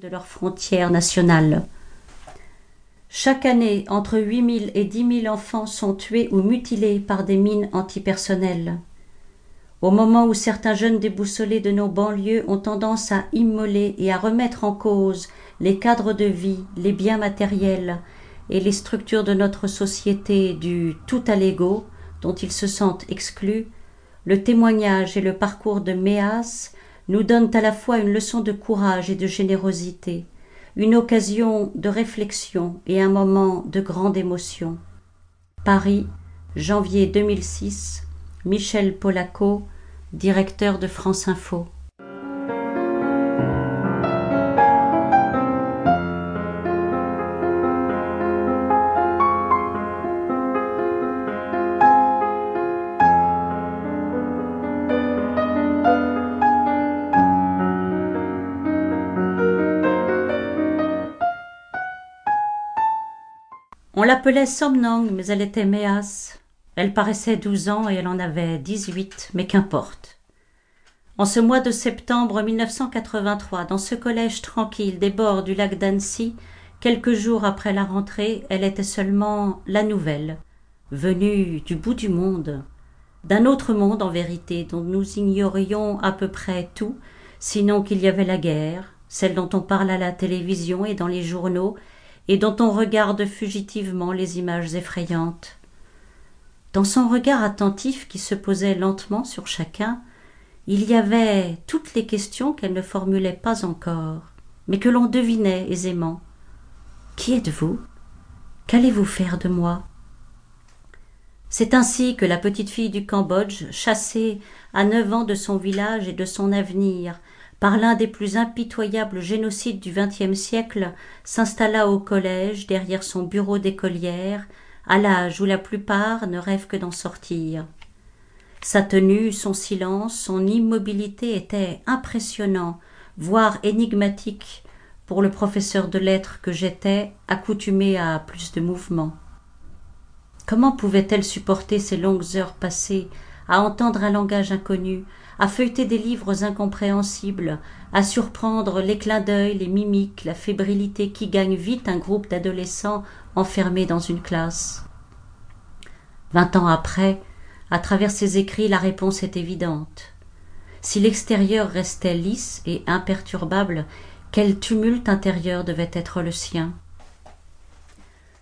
de leurs frontières nationales. Chaque année, entre 8 000 et 10 000 enfants sont tués ou mutilés par des mines antipersonnelles. Au moment où certains jeunes déboussolés de nos banlieues ont tendance à immoler et à remettre en cause les cadres de vie, les biens matériels et les structures de notre société du tout à l'ego dont ils se sentent exclus, le témoignage et le parcours de Méas nous donnent à la fois une leçon de courage et de générosité, une occasion de réflexion et un moment de grande émotion. Paris, janvier 2006, Michel Polaco, directeur de France Info. L'appelait Somnang, mais elle était méasse. Elle paraissait douze ans et elle en avait dix-huit, mais qu'importe. En ce mois de septembre 1983, dans ce collège tranquille des bords du lac d'Annecy, quelques jours après la rentrée, elle était seulement la nouvelle, venue du bout du monde, d'un autre monde en vérité, dont nous ignorions à peu près tout, sinon qu'il y avait la guerre, celle dont on parle à la télévision et dans les journaux, et dont on regarde fugitivement les images effrayantes. Dans son regard attentif qui se posait lentement sur chacun, il y avait toutes les questions qu'elle ne formulait pas encore, mais que l'on devinait aisément. Qui êtes-vous? Qu'allez-vous faire de moi? C'est ainsi que la petite fille du Cambodge, chassée à neuf ans de son village et de son avenir, par l'un des plus impitoyables génocides du XXe siècle, s'installa au collège derrière son bureau d'écolière, à l'âge où la plupart ne rêvent que d'en sortir. Sa tenue, son silence, son immobilité étaient impressionnants, voire énigmatiques, pour le professeur de lettres que j'étais, accoutumé à plus de mouvement. Comment pouvait-elle supporter ces longues heures passées à entendre un langage inconnu, à feuilleter des livres incompréhensibles, à surprendre les clins d'œil, les mimiques, la fébrilité qui gagne vite un groupe d'adolescents enfermés dans une classe. Vingt ans après, à travers ces écrits, la réponse est évidente. Si l'extérieur restait lisse et imperturbable, quel tumulte intérieur devait être le sien?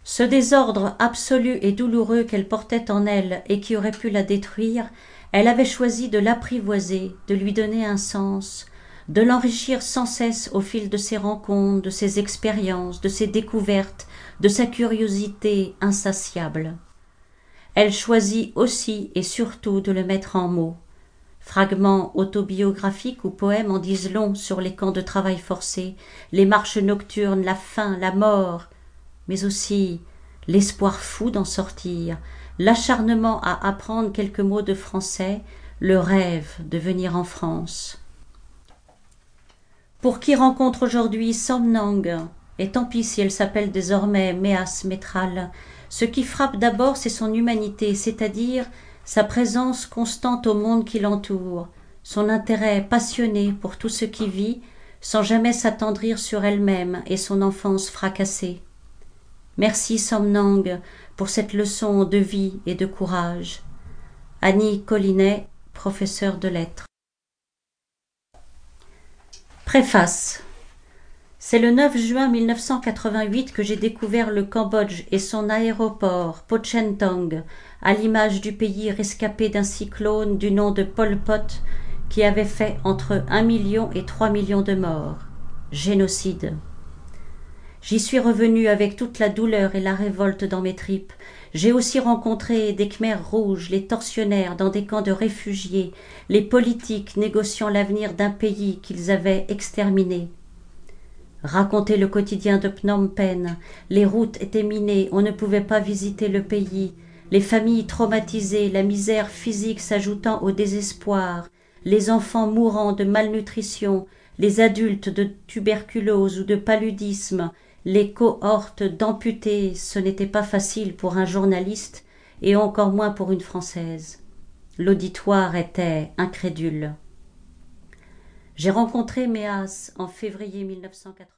Ce désordre absolu et douloureux qu'elle portait en elle et qui aurait pu la détruire elle avait choisi de l'apprivoiser de lui donner un sens de l'enrichir sans cesse au fil de ses rencontres de ses expériences de ses découvertes de sa curiosité insatiable. Elle choisit aussi et surtout de le mettre en mots. Fragments autobiographiques ou poèmes en disent long sur les camps de travail forcé les marches nocturnes la faim la mort mais aussi l'espoir fou d'en sortir l'acharnement à apprendre quelques mots de français le rêve de venir en france. Pour qui rencontre aujourd'hui somnang et tant pis si elle s'appelle désormais méas métral ce qui frappe d'abord c'est son humanité c'est-à-dire sa présence constante au monde qui l'entoure son intérêt passionné pour tout ce qui vit sans jamais s'attendrir sur elle-même et son enfance fracassée merci somnang pour cette leçon de vie et de courage. Annie Collinet, professeure de lettres. Préface. C'est le 9 juin 1988 que j'ai découvert le Cambodge et son aéroport, Pochentong, à l'image du pays rescapé d'un cyclone du nom de Pol Pot qui avait fait entre un million et trois millions de morts. Génocide. J'y suis revenu avec toute la douleur et la révolte dans mes tripes. J'ai aussi rencontré des Khmers rouges, les tortionnaires dans des camps de réfugiés, les politiques négociant l'avenir d'un pays qu'ils avaient exterminé. Raconter le quotidien de Phnom Penh, les routes étaient minées, on ne pouvait pas visiter le pays, les familles traumatisées, la misère physique s'ajoutant au désespoir, les enfants mourant de malnutrition, les adultes de tuberculose ou de paludisme, les cohortes d'amputés, ce n'était pas facile pour un journaliste et encore moins pour une Française. L'auditoire était incrédule. J'ai rencontré Méas en février 1980.